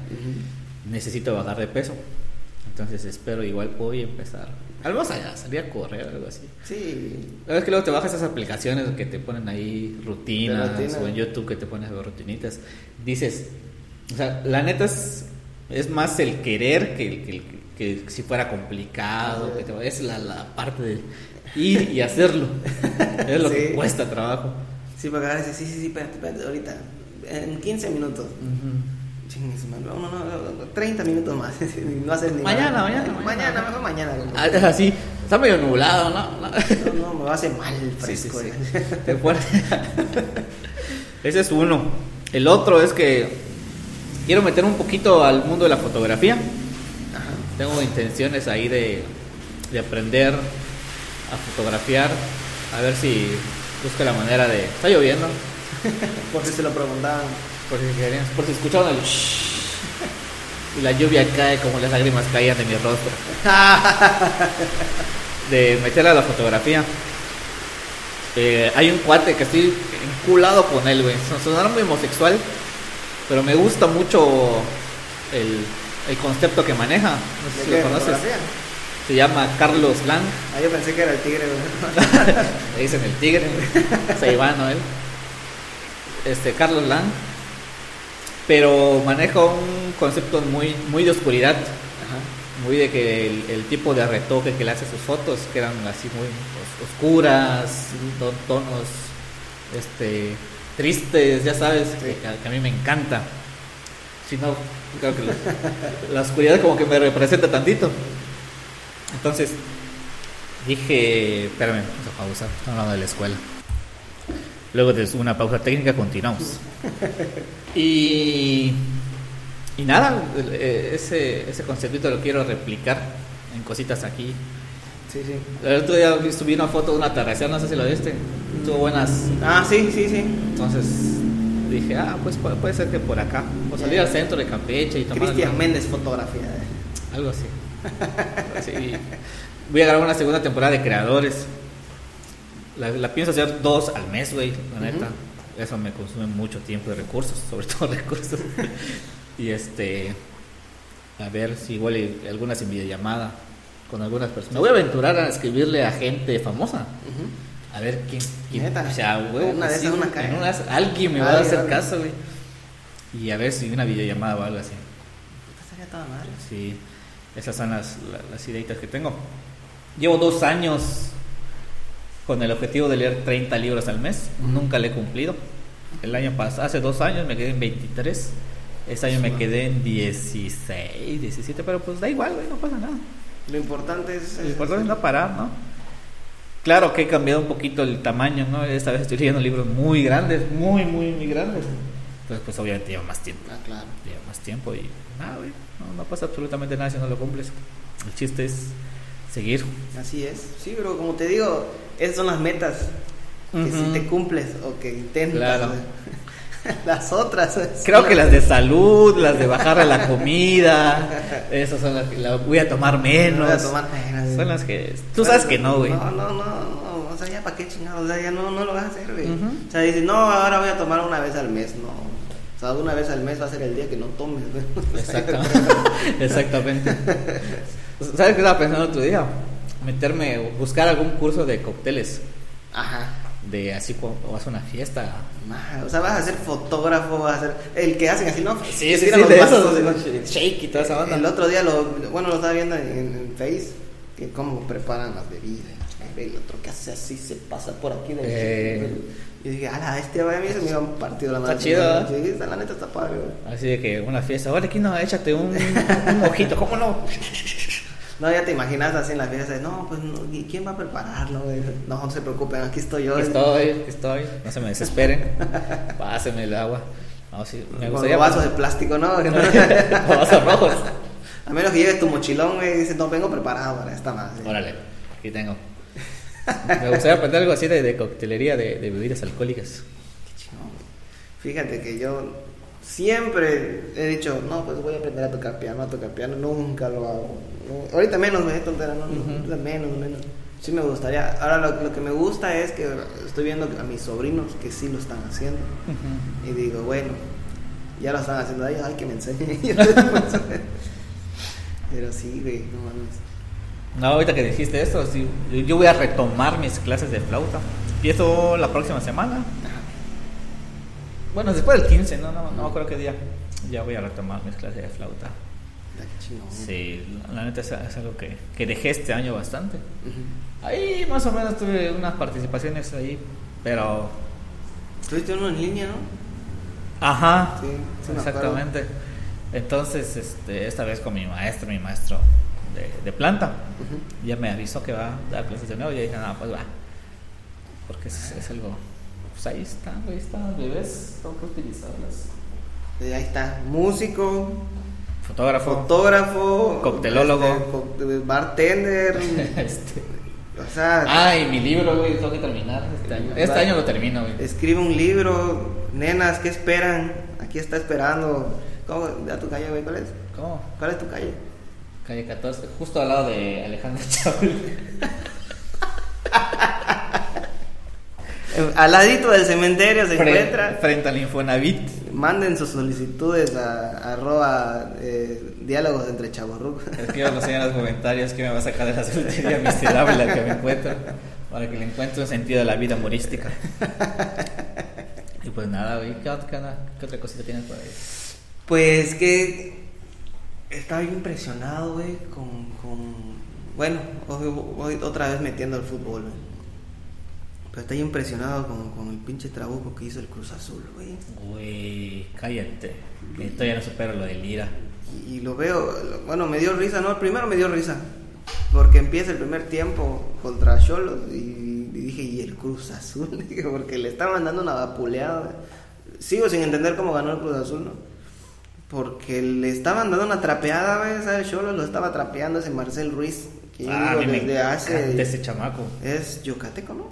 Necesito bajar de peso. Entonces espero igual hoy empezar. Al menos a salir a correr o algo así. Sí, La que luego te bajas esas aplicaciones que te ponen ahí rutinas rutina. o en YouTube que te pones a ver rutinitas. Dices, o sea, la neta es, es más el querer que, que, que si fuera complicado. Que es. te- es la, la parte de ir y hacerlo. [laughs] Es lo Sí. que cuesta trabajo. Sí, porque ahora sí, sí, sí, espérate, espérate, ahorita. En 15 minutos. Su madre, no, no, no, no, 30 minutos más. [laughs] no haces ni Mañana, nada. mañana, Mañana, mañana. mejor mañana. Ah, es así, está medio nublado, ¿no? No. No, no, me va a hacer mal el Sí, sí, fresco. sí. eh. [laughs] Te fuerte. [laughs] Ese es uno. El otro es que quiero meter un poquito al mundo de la fotografía. Ajá. Tengo intenciones ahí de, de aprender a fotografiar. A ver si busco la manera de. Está lloviendo. Por si se lo preguntaban. Por si, querían- por si escucharon el shhh. Y la lluvia cae como las lágrimas caían de mi rostro. [laughs] De meterla a la fotografía. Eh, hay un cuate que estoy enculado con él, güey. Son- Sonará muy homosexual, pero me gusta mucho el, el concepto que maneja. No sé ¿De si lo conoces. ¿Fotografía? Se llama Carlos Lang. Ah, yo pensé que era el tigre, güey. [laughs] Le dicen el tigre. Saibano él. Este, Carlos Lang. Pero maneja un concepto muy, muy de oscuridad. Ajá. Muy de que el, el tipo de retoque que le hace a sus fotos, que eran así muy os- oscuras, ton- tonos este, tristes, ya sabes, que, que a mí me encanta. Si no, creo que la, la oscuridad como que me representa tantito. Entonces dije, espérame, vamos a pausar, estamos hablando de la escuela. Luego de una pausa técnica continuamos. [laughs] Y, y nada, eh, ese, ese concepto lo quiero replicar en cositas aquí. Sí, sí. El otro día subí una foto de un atardecer, no sé si lo viste. Tuvo buenas. Ah, sí, sí, sí. Entonces dije, ah, pues puede, ser que por acá. O salir al centro de Campeche y tomar Cristian algo- Méndez, fotografía. eh. algo así. [laughs] Sí. Voy a grabar una segunda temporada de creadores. La, la pienso hacer dos al mes, güey, la neta. Eso me consume mucho tiempo y recursos, [laughs] sobre todo recursos. y este, a ver si igual y algunas en videollamada con algunas personas. Me voy a aventurar a escribirle a gente famosa. A ver quién, quién Neta. o sea, güey, Una de así, esas, una en alguien me va a hacer caso, güey. Y a ver si una videollamada o algo así. Estaría toda madre. Sí, esas son las, la- las ideitas que tengo. Llevo dos años con el objetivo de leer 30 libros al mes. Nunca le he cumplido. El año pasado, hace dos años me quedé en 23. Este año me quedé en 16, 17, pero pues da igual, güey, no pasa nada. Lo importante es. Lo importante es no parar, ¿no? Claro que he cambiado un poquito el tamaño, ¿no? Esta vez estoy leyendo libros muy grandes, muy, muy, muy grandes. Entonces, pues obviamente lleva más tiempo. Ah, claro. Lleva más tiempo y nada, güey. No, no pasa absolutamente nada si no lo cumples. El chiste es seguir. Así es. Sí, pero como te digo, esas son las metas. Que Ujú. si te cumples o que intentas. Claro. [laughs] las otras. es- Creo que las de salud, las de bajar la comida, esas son las que la voy a tomar menos. Voy a tomar menos. Son las que. Tú sabes que no, güey. No, no, no, no. O sea, ya para qué chingados. O sea, ya no, no lo vas a hacer, güey. Ujú. O sea, dices, no, ahora voy a tomar una vez al mes. No. O sea, una vez al mes va a ser el día que no tomes, güey. [laughs] Exactamente. [laughs] Exactamente. ¿Sabes qué estaba pensando otro día? Meterme, buscar algún curso de cócteles. Ajá. De así cuando vas a una fiesta. O sea, vas a ser fotógrafo, vas a ser el que hacen así, ¿no? Sí, sí, tiran sí, los vasos, ¿no? shake y toda esa banda. El otro día lo, bueno, lo estaba viendo en, en Face, que cómo preparan las bebidas. El otro que hace así se pasa por aquí del Eh. Y dije, ala, este güey a mí se me iba un partido la Está madre. chido, ¿verdad? Sí, está- la neta está padre, güey. Así de que una fiesta. Oye, aquí no, échate un, un ojito. ¿Cómo no? [laughs] No, ya te imaginas así en la fiesta, no, pues, no, ¿y ¿quién va a prepararlo? No, no se preocupen, aquí estoy yo. Aquí estoy, aquí estoy. No se me desesperen. [laughs] Pásenme el agua. No, sí, me gustaría. vasos de plástico, ¿no? [laughs] [laughs] vasos rojos. a menos que lleves tu mochilón, y dices, no, vengo preparado para esta madre. Órale, aquí tengo. Me gustaría aprender algo así de, de coctelería de, de bebidas alcohólicas. Qué chingón. Fíjate que yo siempre he dicho, no, pues voy a aprender a tocar piano, a tocar piano, nunca lo hago. No, ahorita menos, me tontera, no, no, ahorita menos, menos. Sí me gustaría. Ahora lo, lo que me gusta es que estoy viendo a mis sobrinos que sí lo están haciendo. Y digo, bueno, ya lo están haciendo ellos, hay que me enseñen. [laughs] Pero sí, güey, no mames. No, ahorita que dijiste esto, sí, yo, yo voy a retomar mis clases de flauta. Empiezo la próxima semana. Bueno, después del 15, no, no, no me acuerdo qué día. Ya voy a retomar mis clases de flauta. Chingón. Sí, la, neta es, es algo que, que dejé este año bastante. Ahí más o menos tuve unas participaciones ahí, pero Tuviste uno en línea, ¿no? Ajá, Sí, exactamente. Entonces, este, esta vez con mi maestro, mi maestro de, de planta, ya me avisó que va a dar clases de nuevo y yo dije, no, pues va. Porque es, es algo. Pues ahí están, ahí están los bebés, tengo que utilizarlas. Ahí está, músico, Fotógrafo. fotógrafo, Coctelólogo. este, bartender, [laughs] este. o sea, Ah, y mi libro, güey, tengo que terminar este año. Este año lo termino, güey. escribe un libro, nenas, ¿qué esperan? Aquí está esperando. ¿Cómo? ¿A tu calle, güey? ¿Cuál es? ¿Cómo? ¿Cuál es tu calle? Calle 14, justo al lado de Alejandro Chávez. [laughs] [laughs] Al ladito del cementerio se encuentra. frente al Infonavit. Manden sus solicitudes a arroba eh, diálogos entre chavorrucos. Escríbanos en los comentarios que me va a sacar de la soltería miserable la que me encuentro. Para que le encuentre un sentido a la vida humorística. Y pues nada, güey. ¿Qué, otra- qué otra- qué otra cosita tienes por ahí? Pues que estaba yo impresionado, güey, con, con... Bueno, hoy, hoy otra vez metiendo el fútbol, güey. Pero estoy impresionado con, con el pinche trabuco que hizo el Cruz Azul, güey. Güey, cállate. Que todavía no supero lo de Lira. Y, y lo veo, lo- bueno, me dio risa, ¿no? Primero me dio risa. Porque empieza el primer tiempo contra Cholos y, y dije, ¿y el Cruz Azul? [laughs] Porque le estaban dando una vapuleada. Sigo sin entender cómo ganó el Cruz Azul, ¿no? Porque le estaban dando una trapeada, ¿ves? ¿Sabes? Cholos lo estaba trapeando ese Marcel Ruiz. Que yo Ah, a digo desde hace. ese chamaco. Es yucateco, ¿no?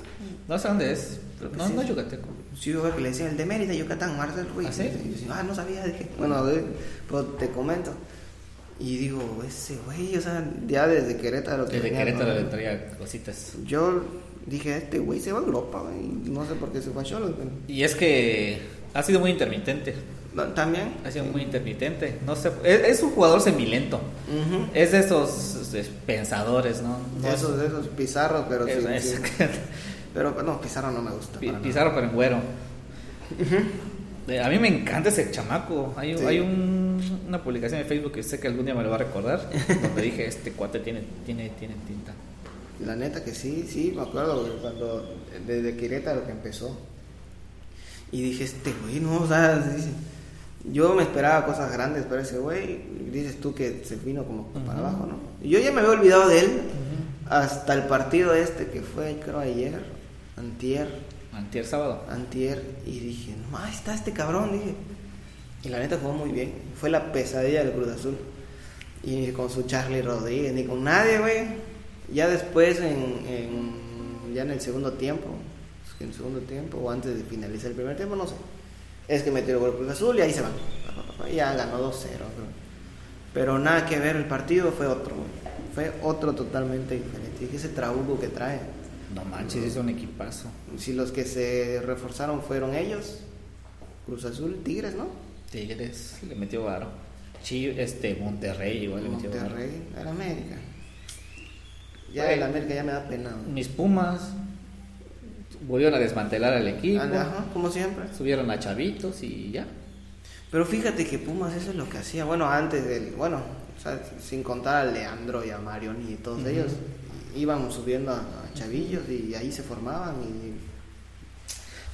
No sé dónde es. pero no, sí. no es yucateco. Sí, yo creo que le decían el de Mérida, Yucatán, Marcel Ruiz. ¿Ah, sí? Y yo decía, ah, no sabía. Dije, bueno, pues te comento. Y digo, ese güey, o sea, ya desde Querétaro. Desde tenía, Querétaro ¿no? le traía cositas. Yo dije, este güey se va a Europa, güey. y No sé por qué se fue a Cholos, güey. Y es que ha sido muy intermitente. También. Ha sido muy intermitente. No sé, es, es un jugador semilento. Ujú. Es de esos pensadores, ¿no? No es- esos, esos pizarros, pero es- sí, es- sí. Pero no, Pizarro no me gusta. Para nada. Pizarro pero en güero. Eh, A mí me encanta ese chamaco. Hay, Sí. hay un- una publicación en Facebook que sé que algún día me lo va a recordar. [laughs] donde dije, este cuate tiene, tiene, tiene tinta. La neta que sí, sí, me acuerdo cuando desde Querétaro que empezó. Y dije, este güey, no, o sea, dice, yo me esperaba cosas grandes, pero ese güey, dices tú que se vino como para abajo, ¿no? Y yo ya me había olvidado de él hasta el partido este que fue, creo, ayer, antier, Antier sábado. antier, y dije, no, ahí está este cabrón, dije. Y la neta jugó muy bien, fue la pesadilla del Cruz Azul. Y con su Charlie Rodríguez, ni con nadie, güey. Ya después, en, en- ya en el segundo tiempo, en el segundo tiempo, o antes de finalizar el primer tiempo, no sé. Es que metió el gol Cruz Azul y ahí se van. Ya ganó 2-0, creo. Pero nada que ver, el partido fue otro, güey. Fue otro totalmente diferente. Dije, ese trabuco que trae. No manches, es un equipazo. Si los que se reforzaron fueron ellos, Cruz Azul, Tigres, ¿no? Tigres le metió varo. Chi, este, Monterrey igual le metió varo. Monterrey, era América. Ya el América ya me da pena. Mis Pumas volvieron a desmantelar al equipo. Ajá, como siempre. Subieron a chavitos y ya. Pero fíjate que Pumas eso es lo que hacía. Bueno, antes del. Bueno, o sea, sin contar a Leandro y a Marioni y todos ellos, iban subiendo a, a chavillos y ahí se formaban. Y,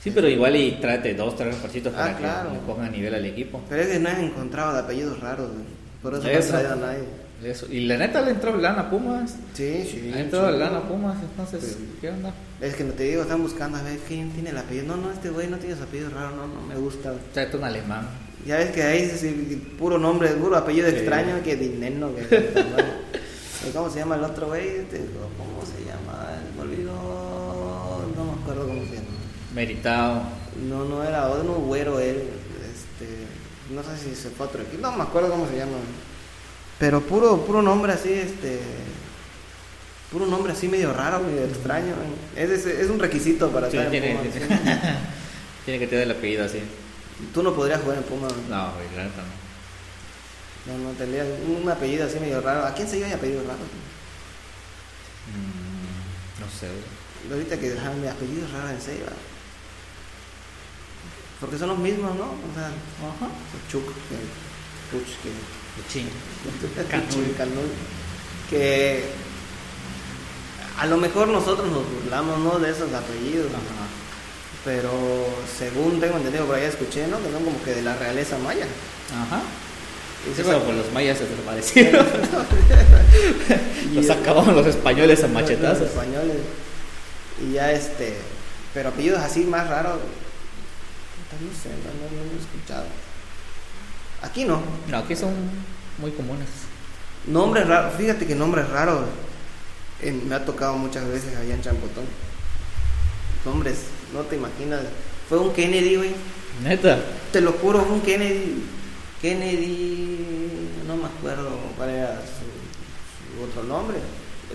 Sí, pero igual y tráete dos, tres refuercitos para Ah, claro. que le pongan a nivel al equipo. pero es que no he encontrado de apellidos raros. güey. Por eso, no he Eso. traído a nadie. Eso. Y la neta le entró lana a Pumas. Sí, sí. Le entró sí. lana a Pumas, entonces, Sí. ¿qué onda? Es que no te digo, están buscando a ver quién tiene el apellido. No, no, este güey no tiene su apellido raro, no, no me gusta. Tráete un alemán. Ya ves que ahí es puro nombre, puro apellido Sí. extraño, que dinero, que ¿Y [laughs] ¿Cómo se llama el otro güey? ¿Cómo se llama? Me olvidó. No me acuerdo cómo se llama. Meritao. No, no era uno güero él. Este, no sé si se fue a otro equipo. No me acuerdo cómo se llama. Pero puro, puro nombre así, este. Puro nombre así medio raro, medio extraño. Es, es, es un requisito para Sí, estar en tiene, tiene, ¿sí? [laughs] tiene que tener el apellido así. Tú no podrías jugar en Puma. No, güey, la neta no. No, no, tendría un apellido así medio raro. ¿A quién se llama apellido raro? Mm, no sé. Ahorita que dejaron mi apellido raro en Ceiba. Porque son los mismos, ¿no? O sea, Ajá. Chuk, que, Puch, que, ching. [laughs] Que a lo mejor nosotros nos burlamos, ¿no? De esos apellidos. Ajá. Pero según tengo entendido por ahí escuché, ¿no? Que son como que de la realeza maya. Ajá. Eso fue- por los mayas se desaparecieron. [laughs] [laughs] los acabaron los españoles a Los machetazos. españoles. Y ya este. Pero apellidos así más raros. No sé, no, no, no he escuchado. Aquí no. No, aquí son muy comunes. Nombres raros. Fíjate que nombres raros. eh, me ha tocado muchas veces allá en Champotón. Nombres, no te imaginas. Fue un Kennedy, güey. Neta. Te lo juro, un Kennedy. Kennedy. No me acuerdo cuál era su, su otro nombre.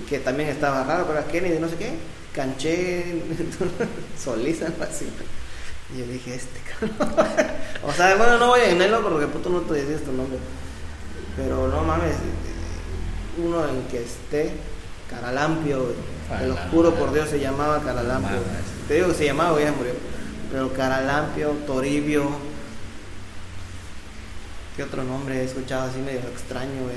Que también estaba raro, pero era Kennedy, no sé qué. Canché. [laughs] Solís, algo así. Y yo dije, este cabrón. [laughs] o sea, bueno, no voy a engañarlo porque puto no te decías tu nombre. Pero no mames. Uno en que esté. Caralampio. Te lo juro por Dios, se llamaba Caralampio. Te digo que se llamaba, ya murió. Pero Caralampio, Toribio. ¿Qué otro nombre he escuchado así medio extraño, güey?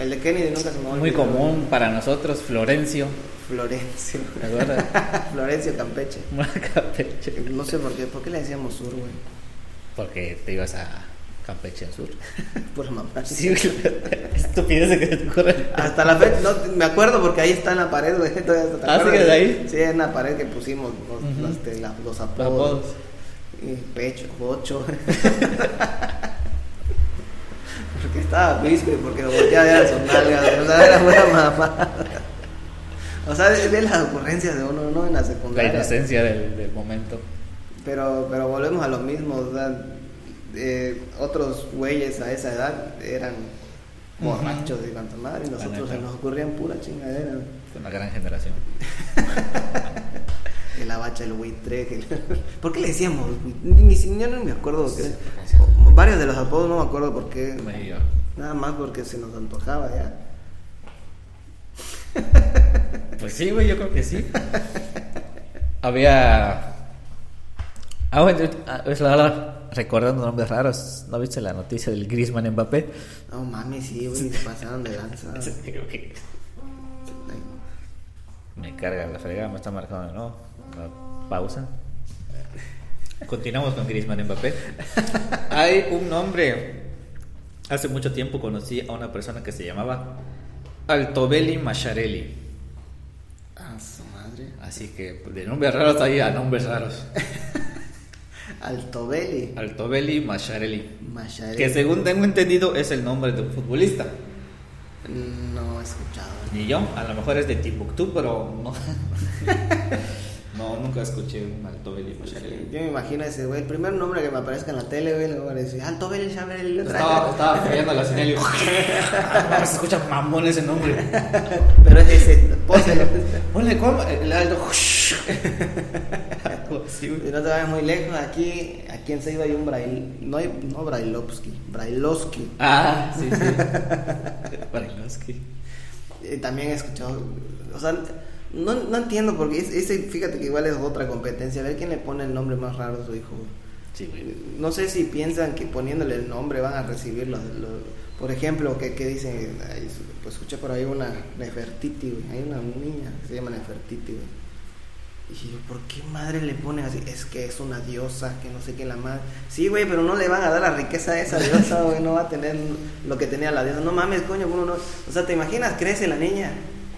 El de Kennedy nunca se me a Muy común para nosotros, Florencio. Florencio. ¿Te acuerdas? [laughs] Florencio Campeche. [laughs] Campeche. No sé por qué. ¿Por qué le decíamos sur, güey? Porque te ibas a Campeche al sur. [laughs] Por mamá. Sí, estupidez que se te ocurre. Hasta la fecha, no, me acuerdo porque ahí está en la pared, güey. todavía, ¿te Ah? ¿sigue de ahí? Sí, en la pared que pusimos los, este, la- los Los apodos. apodos. Y pecho, ocho. Porque estaba whisky, porque lo volteaba a ver a sus nalgas, o sea, era buena mamá. O sea, de, de las ocurrencias de uno, ¿no? En la La secundaria. inocencia del, del momento. Pero, pero volvemos a lo mismo, o sea, eh, otros güeyes a esa edad eran borrachos y cuanto madre, y nosotros se nos ocurrían pura chingadera. Fue una gran generación. [laughs] El abacha, el buitre. que- ¿Por qué le decíamos? Ni, ni, yo no me acuerdo. Sí. Varios de los apodos no me acuerdo por qué. Nada más porque se nos antojaba ya. [laughs] Pues sí, güey, yo creo que sí. Había. Ah, bueno, ah, es la hora recordando nombres raros. ¿No viste la noticia del Griezmann Mbappé? No mames, sí, güey, se pasaron de lanza. [laughs] Me carga la fregada, me está marcando, ¿no? Pausa. Continuamos con Griezmann Mbappé. [laughs] Hay un nombre. Hace mucho tiempo conocí a una persona que se llamaba Altobelli Macharelli. A su madre. Así que de nombres raros ahí a nombres raros. [laughs] Altobelli. Altobelli Macharelli. Macharelli. Que según tengo entendido es el nombre de un futbolista. No he escuchado. Ni yo, a lo mejor es de Timbuktu, pero no. [laughs] no, nunca escuché un Altobelli Macharelli. Yo me imagino ese güey. El primer nombre que me aparezca en la tele, güey, le voy a decir Altobelli, Chabelli. Estaba, estaba fallando la señal y [laughs] no se escucha mamón ese nombre. [laughs] Pero es ese, póselo. Ponle cómo, el Aldo. [laughs] Y güey. no te vayas muy lejos, aquí, aquí en Ceiba hay un Brail, no hay, no Brailovsky, Brailovsky. Ah, sí, sí. Barilovsky. Eh, también he escuchado, o sea, no, no entiendo porque es- ese, fíjate que igual es otra competencia, a ver quién le pone el nombre más raro a su hijo. Sí, güey. No sé si piensan que poniéndole el nombre van a recibir los, los- por ejemplo, que, que dicen, ay, pues escuché por ahí una Nefertiti, güey, hay una niña que se llama Nefertiti, güey. Y yo, ¿por qué madre le ponen así? Es que es una diosa, que no sé qué la madre. Sí, güey, pero no le van a dar la riqueza a esa diosa, güey, no va a tener lo que tenía la diosa. No mames, coño, uno no. O sea, ¿te imaginas? Crece la niña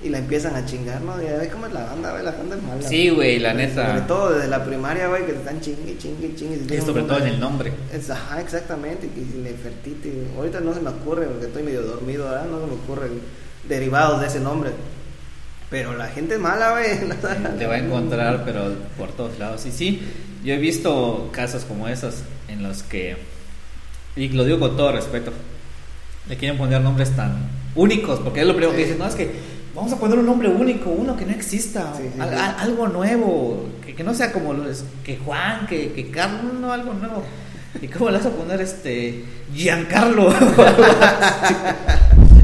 y la empiezan a chingar, ¿no? Y a ver cómo es la banda, güey, la banda es mala. Sí, güey, la neta. Sobre todo desde la primaria, güey, que te están chingue, chingue, chingue. Y sobre todo en el nombre. es, ajá, exactamente, que si Nefertiti. Ahorita no se me ocurre porque estoy medio dormido, ¿verdad? No se me ocurren derivados de ese nombre. Pero la gente es mala, güey. [laughs] Te va a encontrar, pero por todos lados. Y sí, yo he visto casos como esos en los que, y lo digo con todo respeto, le quieren poner nombres tan únicos, porque es lo primero que dicen, no, es que vamos a poner un nombre único, uno que no exista, Sí, sí, al- sí. al- algo nuevo, que, que no sea como los, que Juan, que, que Carlos, no, algo nuevo. ¿Y cómo le vas a poner este Giancarlo? [laughs]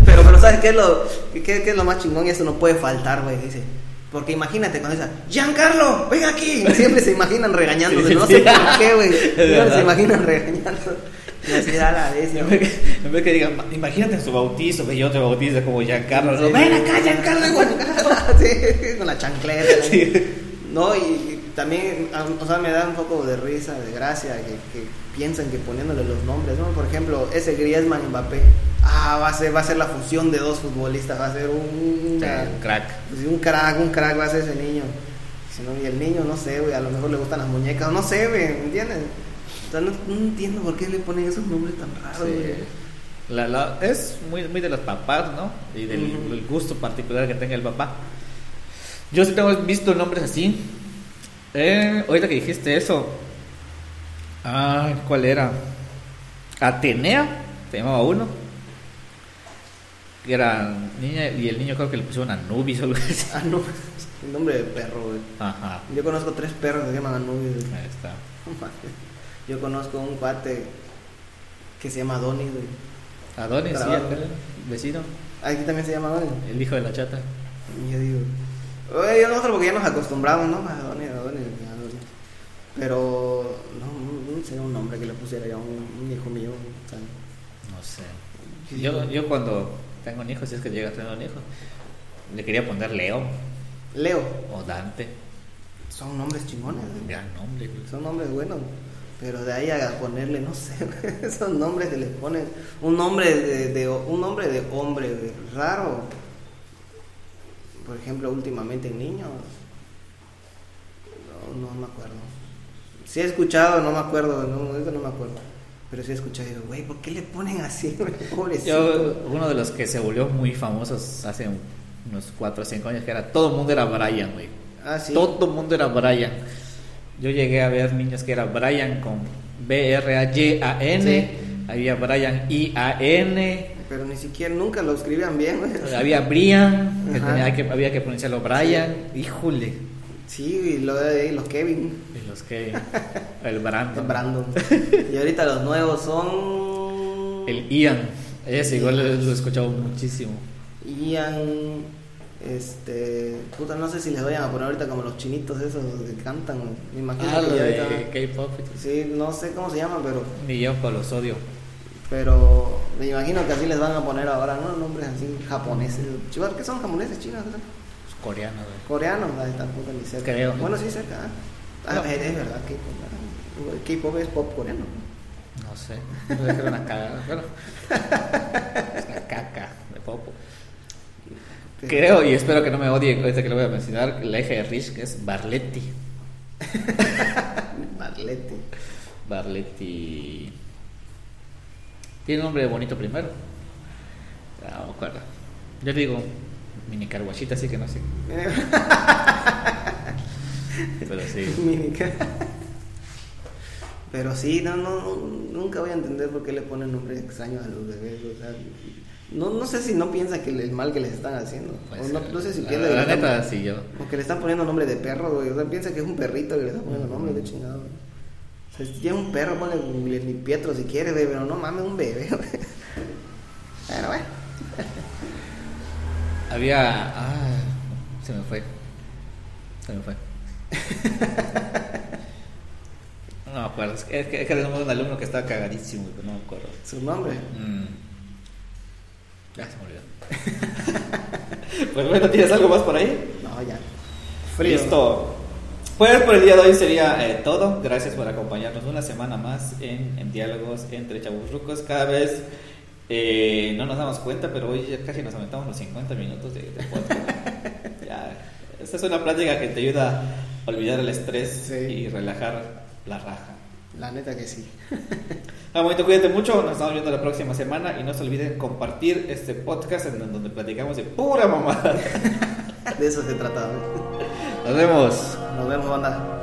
Pero, pero ¿sabes qué es lo, qué, qué es lo más chingón? Y eso no puede faltar, güey. Dice. Porque imagínate cuando dice, Giancarlo, ven aquí. Siempre se imaginan regañándose. Sí, no sí. sé [laughs] por qué, güey. Siempre se imaginan regañando. Y así da la vez, ¿no? En vez que- en vez que digan, imagínate en su bautizo, que yo te bautizo como Giancarlo. Sí, ven acá, Giancarlo, igual. [laughs] sí, con la chancleta. ¿no? Y también, o sea, me da un poco de risa, de gracia, que, que piensan que poniéndole los nombres, ¿no? Por ejemplo, ese Griezmann Mbappé, ah, va a ser, va a ser la fusión de dos futbolistas, va a ser un, una- Un crack. un crack, un crack va a ser ese niño. Si no, y el niño, no sé, güey, a lo mejor le gustan las muñecas, no sé, güey, ¿me entiendes? O sea, no, no entiendo por qué le ponen esos nombres tan raros, Sí. güey. La- la- es muy, muy de los papás, ¿no? Y del gusto particular que tenga el papá. Yo sí tengo visto nombres así. Eh, ahorita que dijiste eso. Ay, ¿cuál era? Atenea, se llamaba uno. Que era niña, y el niño creo que le pusieron Anubis o algo así. [laughs] Ah, no, el nombre de perro, güey. Ajá, Yo conozco tres perros que se llaman Anubis. güey. ahí está. Yo conozco un cuate que se llama Adonis, güey. Adonis, sí, aquel vecino, Aquí también se llama Adonis. el hijo de la chata. Y yo digo, oye, nosotros porque ya nos acostumbramos, ¿no? Adonis, Adonis, Adonis. Pero, no, no sería un nombre que le pusiera yo a un, un hijo mío. sea, No sé. Yo, yo cuando tengo un hijo, si es que llega a tener un hijo, le quería poner Leo Leo, o Dante. son nombres chingones. Gran nombre. Son nombres buenos. Pero de ahí a ponerle, no sé, [laughs] esos nombres que le ponen. Un nombre de, de- un nombre de hombre raro. Por ejemplo, últimamente en niños. No, no me acuerdo. Sí he escuchado, no me acuerdo, no, ahorita no me acuerdo. Pero sí he escuchado y digo, güey, ¿por qué le ponen así? [laughs] Pobrecito. Yo, uno de los que se volvió muy famosos hace unos 4 o 5 años, que era todo el mundo era Brian, güey. ah, sí. Todo el mundo era Brian. Yo llegué a ver niños que era Brian con B-R-A-Y-A-N, Sí. había Brian I-A-N, Pero ni siquiera, nunca lo escribían bien, güey. había Brian, que, tenía que había que pronunciarlo Brian, híjole. Sí, y lo de ahí, los Kevin. Y los que. El Brandon. Brandon. y ahorita los nuevos son. El Ian. Ese igual lo, he escuchado muchísimo. Ian. Este. Puta, no sé si les vayan a poner ahorita como los chinitos esos que cantan. Me imagino Ah, que lo de ahorita- K-pop. Sí, no sé cómo se llaman, pero. Ni yo con los odio. Pero me imagino que así les van a poner ahora, ¿no? Nombres así japoneses. Chihuahua, ¿qué son japoneses, chinos? ¿Qué son? Los coreanos, güey. Coreanos, ahí tampoco ni cerca. Creo. Bueno, sí, cerca. ¿ah? Ah, No. es, es verdad, K-pop. ah. K-pop es pop coreano. ¿no? Sé. No sé que era una cagada. Bueno. Es una caca de popo. Creo y espero que no me odie ahorita que lo voy a mencionar. La hija de Rich que es Barletti. [laughs] Barlete. Barletti. Tiene un nombre bonito primero. Ah, No me acuerdo. Yo digo mini carguachita, así que no sé. [laughs] Pero sí. Mímica. Pero sí, no, no, nunca voy a entender por qué le ponen nombres extraños a los bebés. O sea, no, no sé si no piensa que el mal que les están haciendo. Puede o no, sé si La- piensa la, que le neta, están- sí, yo. o que le están poniendo nombre de perro, güey. O sea, piensa que es un perrito que le están poniendo nombre de chingado. güey. O sea, si tiene un perro, ponle ni Pietro si quiere, güey, pero no mames, un bebé, güey. Pero bueno. Había. Ah, se me fue. Se me fue. [laughs] No me acuerdo. Es que, es que, era un alumno que estaba cagadísimo, pero no me acuerdo. Su nombre. Mm. Ya se me olvidó. [laughs] pues bueno, ¿tienes algo más por ahí? No, ya. Listo. Pues por el día de hoy sería eh, todo. Gracias por acompañarnos una semana más en, en Diálogos entre Chavos Rucos. Cada vez eh, no nos damos cuenta, pero hoy ya casi nos aumentamos los 50 minutos de, de podcast. [laughs] ya, esta es una práctica que te ayuda a olvidar el estrés Sí. y relajar la raja. La neta que sí. [laughs] Ah, bonito, cuídate mucho. Nos estamos viendo la próxima semana y no se olviden compartir este podcast en donde platicamos de pura mamada. [laughs] De eso se trata. Nos vemos. Nos vemos, banda.